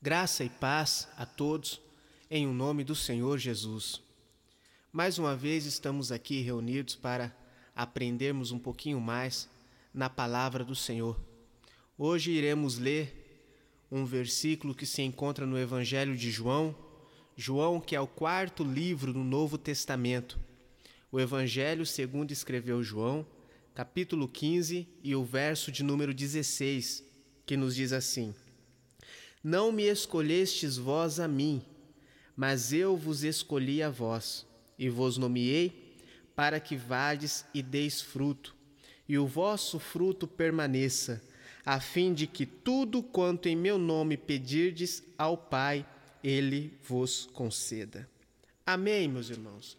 Graça e paz a todos, em o nome do Senhor Jesus. Mais uma vez estamos aqui reunidos para aprendermos um pouquinho mais na palavra do Senhor. Hoje iremos ler um versículo que se encontra no Evangelho de João, João, que é o quarto livro do Novo Testamento. O Evangelho segundo escreveu João, capítulo 15 e o verso de número 16, que nos diz assim: não me escolhestes vós a mim, mas eu vos escolhi a vós, e vos nomeei para que vades e deis fruto, e o vosso fruto permaneça, a fim de que tudo quanto em meu nome pedirdes ao Pai, ele vos conceda. Amém, meus irmãos.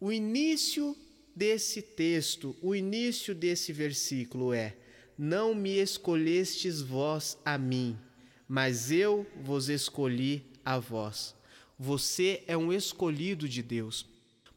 O início desse texto, o início desse versículo é: Não me escolhestes vós a mim, mas eu vos escolhi a vós. Você é um escolhido de Deus.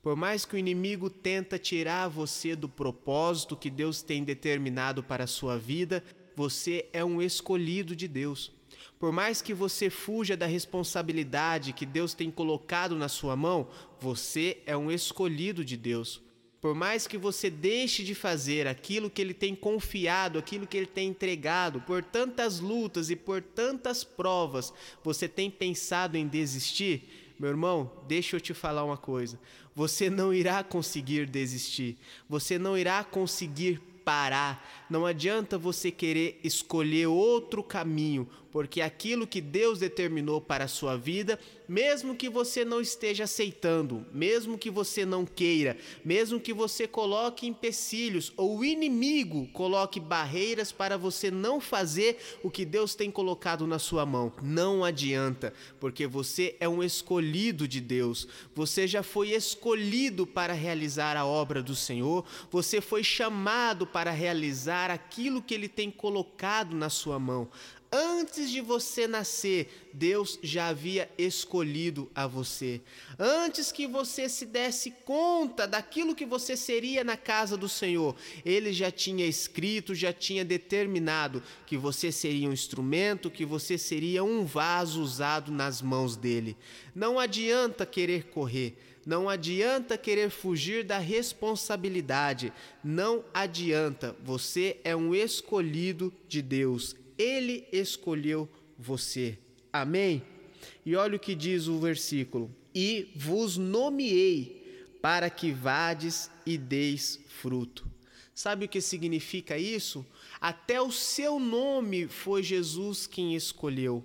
Por mais que o inimigo tenta tirar você do propósito que Deus tem determinado para a sua vida, você é um escolhido de Deus. Por mais que você fuja da responsabilidade que Deus tem colocado na sua mão, você é um escolhido de Deus. Por mais que você deixe de fazer aquilo que ele tem confiado, aquilo que ele tem entregado, por tantas lutas e por tantas provas, você tem pensado em desistir? Meu irmão, deixa eu te falar uma coisa. Você não irá conseguir desistir. Você não irá conseguir parar. Não adianta você querer escolher outro caminho, porque aquilo que Deus determinou para a sua vida, mesmo que você não esteja aceitando, mesmo que você não queira, mesmo que você coloque empecilhos ou o inimigo coloque barreiras para você não fazer o que Deus tem colocado na sua mão, não adianta, porque você é um escolhido de Deus. Você já foi escolhido para realizar a obra do Senhor, você foi chamado para realizar aquilo que ele tem colocado na sua mão. Antes de você nascer, Deus já havia escolhido a você. Antes que você se desse conta daquilo que você seria na casa do Senhor, Ele já tinha escrito, já tinha determinado que você seria um instrumento, que você seria um vaso usado nas mãos dele. Não adianta querer correr. Não adianta querer fugir da responsabilidade. Não adianta. Você é um escolhido de Deus. Ele escolheu você. Amém? E olha o que diz o versículo: E vos nomeei para que vades e deis fruto. Sabe o que significa isso? Até o seu nome foi Jesus quem escolheu.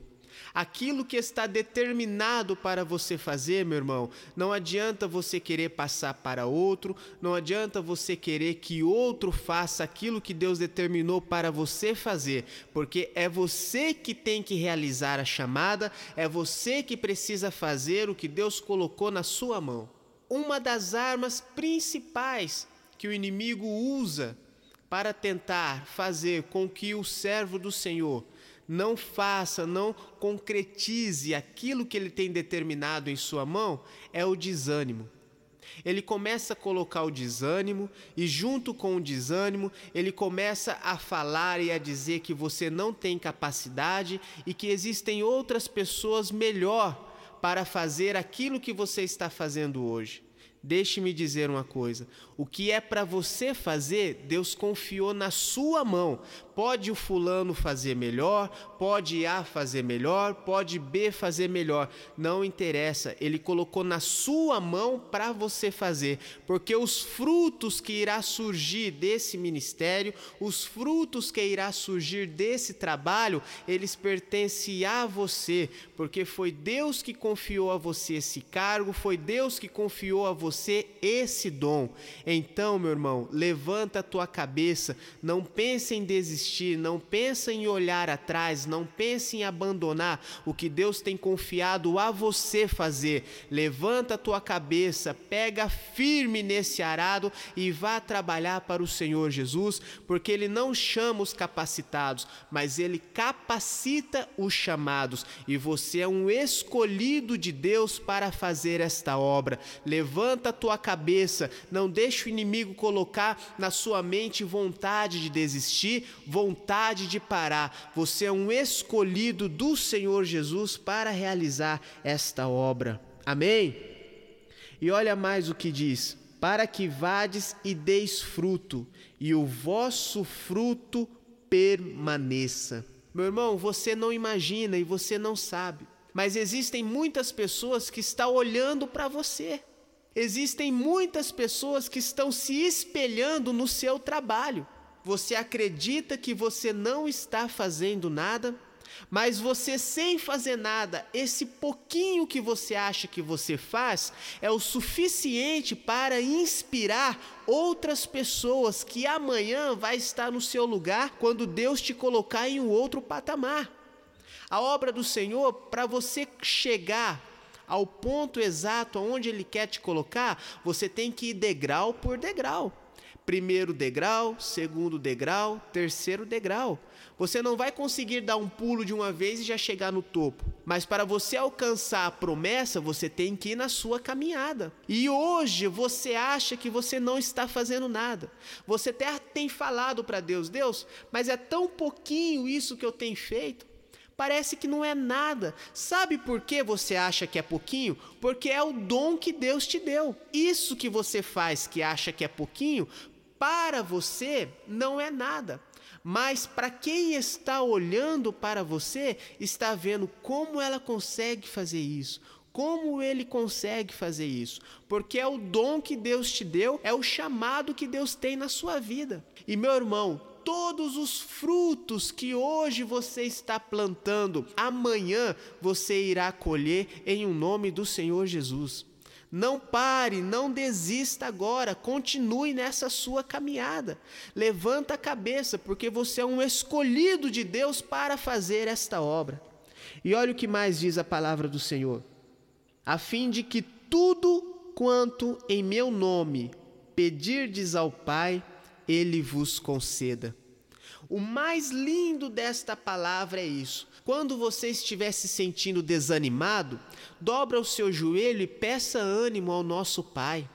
Aquilo que está determinado para você fazer, meu irmão, não adianta você querer passar para outro, não adianta você querer que outro faça aquilo que Deus determinou para você fazer, porque é você que tem que realizar a chamada, é você que precisa fazer o que Deus colocou na sua mão. Uma das armas principais que o inimigo usa para tentar fazer com que o servo do Senhor não faça, não concretize aquilo que ele tem determinado em sua mão, é o desânimo. Ele começa a colocar o desânimo, e junto com o desânimo, ele começa a falar e a dizer que você não tem capacidade e que existem outras pessoas melhor para fazer aquilo que você está fazendo hoje. Deixe-me dizer uma coisa: o que é para você fazer, Deus confiou na sua mão. Pode o fulano fazer melhor, pode A fazer melhor, pode B fazer melhor, não interessa. Ele colocou na sua mão para você fazer, porque os frutos que irá surgir desse ministério, os frutos que irá surgir desse trabalho, eles pertencem a você, porque foi Deus que confiou a você esse cargo, foi Deus que confiou a você esse dom. Então, meu irmão, levanta a tua cabeça, não pense em desistir, não pense em olhar atrás, não pense em abandonar o que Deus tem confiado a você fazer. Levanta a tua cabeça, pega firme nesse arado e vá trabalhar para o Senhor Jesus, porque ele não chama os capacitados, mas ele capacita os chamados, e você é um escolhido de Deus para fazer esta obra. Levanta a tua cabeça, não deixa o inimigo colocar na sua mente vontade de desistir, vontade de parar. Você é um escolhido do Senhor Jesus para realizar esta obra. Amém? E olha mais o que diz: para que vades e deis fruto, e o vosso fruto permaneça. Meu irmão, você não imagina e você não sabe mas existem muitas pessoas que estão olhando para você. Existem muitas pessoas que estão se espelhando no seu trabalho. Você acredita que você não está fazendo nada, mas você sem fazer nada, esse pouquinho que você acha que você faz é o suficiente para inspirar outras pessoas que amanhã vai estar no seu lugar quando Deus te colocar em um outro patamar. A obra do Senhor, para você chegar ao ponto exato onde Ele quer te colocar, você tem que ir degrau por degrau. Primeiro degrau, segundo degrau, terceiro degrau. Você não vai conseguir dar um pulo de uma vez e já chegar no topo. Mas para você alcançar a promessa, você tem que ir na sua caminhada. E hoje você acha que você não está fazendo nada. Você até tem falado para Deus: Deus, mas é tão pouquinho isso que eu tenho feito parece que não é nada. Sabe por que você acha que é pouquinho? Porque é o dom que Deus te deu. Isso que você faz que acha que é pouquinho, para você não é nada. Mas para quem está olhando para você, está vendo como ela consegue fazer isso, como ele consegue fazer isso? Porque é o dom que Deus te deu, é o chamado que Deus tem na sua vida. E meu irmão, todos os frutos que hoje você está plantando, amanhã você irá colher em um nome do Senhor Jesus. Não pare, não desista agora, continue nessa sua caminhada. Levanta a cabeça, porque você é um escolhido de Deus para fazer esta obra. E olha o que mais diz a palavra do Senhor: a fim de que tudo quanto em meu nome pedirdes ao Pai, ele vos conceda. O mais lindo desta palavra é isso. Quando você estiver se sentindo desanimado, dobra o seu joelho e peça ânimo ao nosso Pai.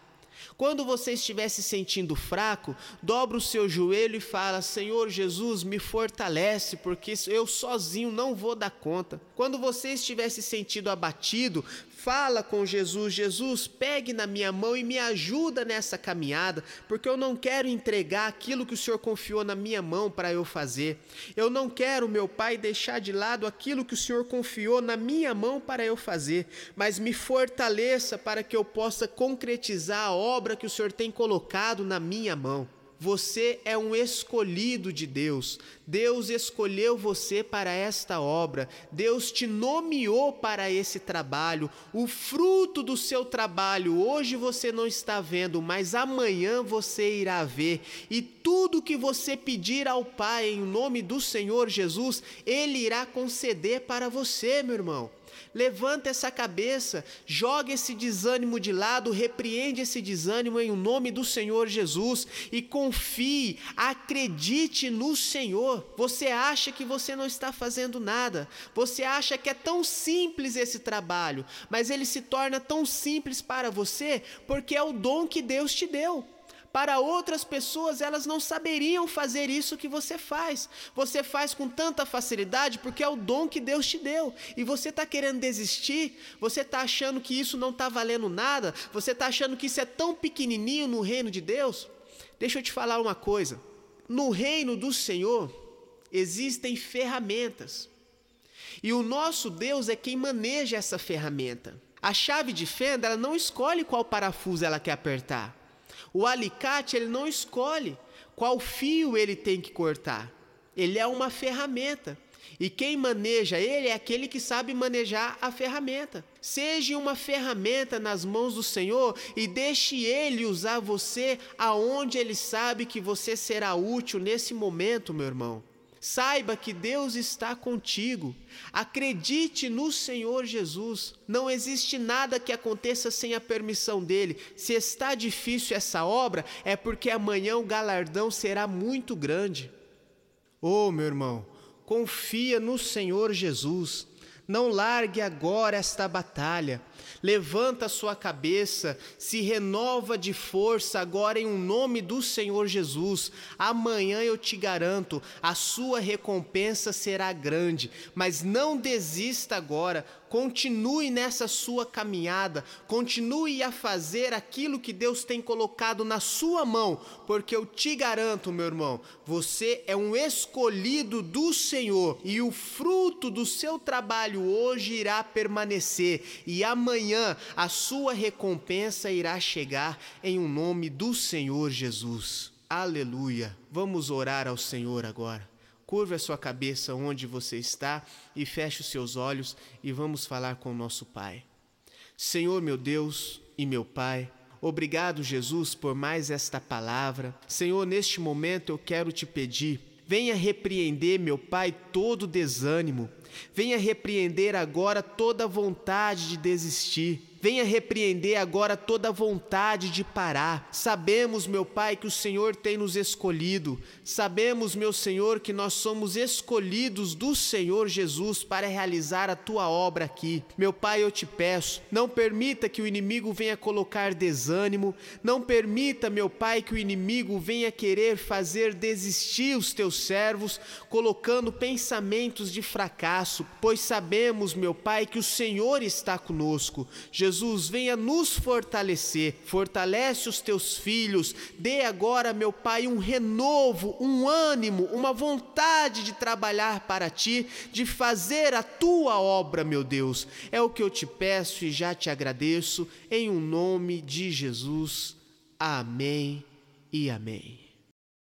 Quando você estiver se sentindo fraco, dobra o seu joelho e fala: Senhor Jesus, me fortalece, porque eu sozinho não vou dar conta. Quando você estiver se sentindo abatido, Fala com Jesus, Jesus, pegue na minha mão e me ajuda nessa caminhada, porque eu não quero entregar aquilo que o Senhor confiou na minha mão para eu fazer. Eu não quero, meu Pai, deixar de lado aquilo que o Senhor confiou na minha mão para eu fazer, mas me fortaleça para que eu possa concretizar a obra que o Senhor tem colocado na minha mão. Você é um escolhido de Deus. Deus escolheu você para esta obra. Deus te nomeou para esse trabalho. O fruto do seu trabalho hoje você não está vendo, mas amanhã você irá ver. E tudo que você pedir ao Pai em nome do Senhor Jesus, Ele irá conceder para você, meu irmão. Levanta essa cabeça, joga esse desânimo de lado, repreende esse desânimo em nome do Senhor Jesus e confie, acredite no Senhor. Você acha que você não está fazendo nada, você acha que é tão simples esse trabalho, mas ele se torna tão simples para você porque é o dom que Deus te deu. Para outras pessoas, elas não saberiam fazer isso que você faz. Você faz com tanta facilidade porque é o dom que Deus te deu. E você está querendo desistir, você está achando que isso não está valendo nada, você está achando que isso é tão pequenininho no reino de Deus. Deixa eu te falar uma coisa: no reino do Senhor existem ferramentas. E o nosso Deus é quem maneja essa ferramenta. A chave de fenda, ela não escolhe qual parafuso ela quer apertar. O alicate, ele não escolhe qual fio ele tem que cortar. Ele é uma ferramenta. E quem maneja ele é aquele que sabe manejar a ferramenta. Seja uma ferramenta nas mãos do Senhor e deixe ele usar você aonde ele sabe que você será útil nesse momento, meu irmão. Saiba que Deus está contigo. Acredite no Senhor Jesus. Não existe nada que aconteça sem a permissão dele. Se está difícil essa obra, é porque amanhã o galardão será muito grande. Oh, meu irmão, confia no Senhor Jesus. Não largue agora esta batalha. Levanta sua cabeça, se renova de força agora em um nome do Senhor Jesus. Amanhã eu te garanto, a sua recompensa será grande, mas não desista agora. Continue nessa sua caminhada, continue a fazer aquilo que Deus tem colocado na sua mão, porque eu te garanto, meu irmão, você é um escolhido do Senhor e o fruto do seu trabalho hoje irá permanecer e amanhã a sua recompensa irá chegar em um nome do Senhor Jesus. Aleluia. Vamos orar ao Senhor agora. Curva a sua cabeça onde você está e feche os seus olhos e vamos falar com o nosso Pai. Senhor, meu Deus e meu Pai, obrigado, Jesus, por mais esta palavra. Senhor, neste momento eu quero te pedir, venha repreender, meu Pai, todo desânimo. Venha repreender agora toda vontade de desistir. Venha repreender agora toda vontade de parar. Sabemos, meu Pai, que o Senhor tem nos escolhido. Sabemos, meu Senhor, que nós somos escolhidos do Senhor Jesus para realizar a tua obra aqui. Meu Pai, eu te peço, não permita que o inimigo venha colocar desânimo, não permita, meu Pai, que o inimigo venha querer fazer desistir os teus servos, colocando pensamentos de fracasso, pois sabemos, meu Pai, que o Senhor está conosco. Jesus Jesus, venha nos fortalecer, fortalece os teus filhos, dê agora, meu Pai, um renovo, um ânimo, uma vontade de trabalhar para ti, de fazer a tua obra, meu Deus. É o que eu te peço e já te agradeço, em o um nome de Jesus. Amém e amém.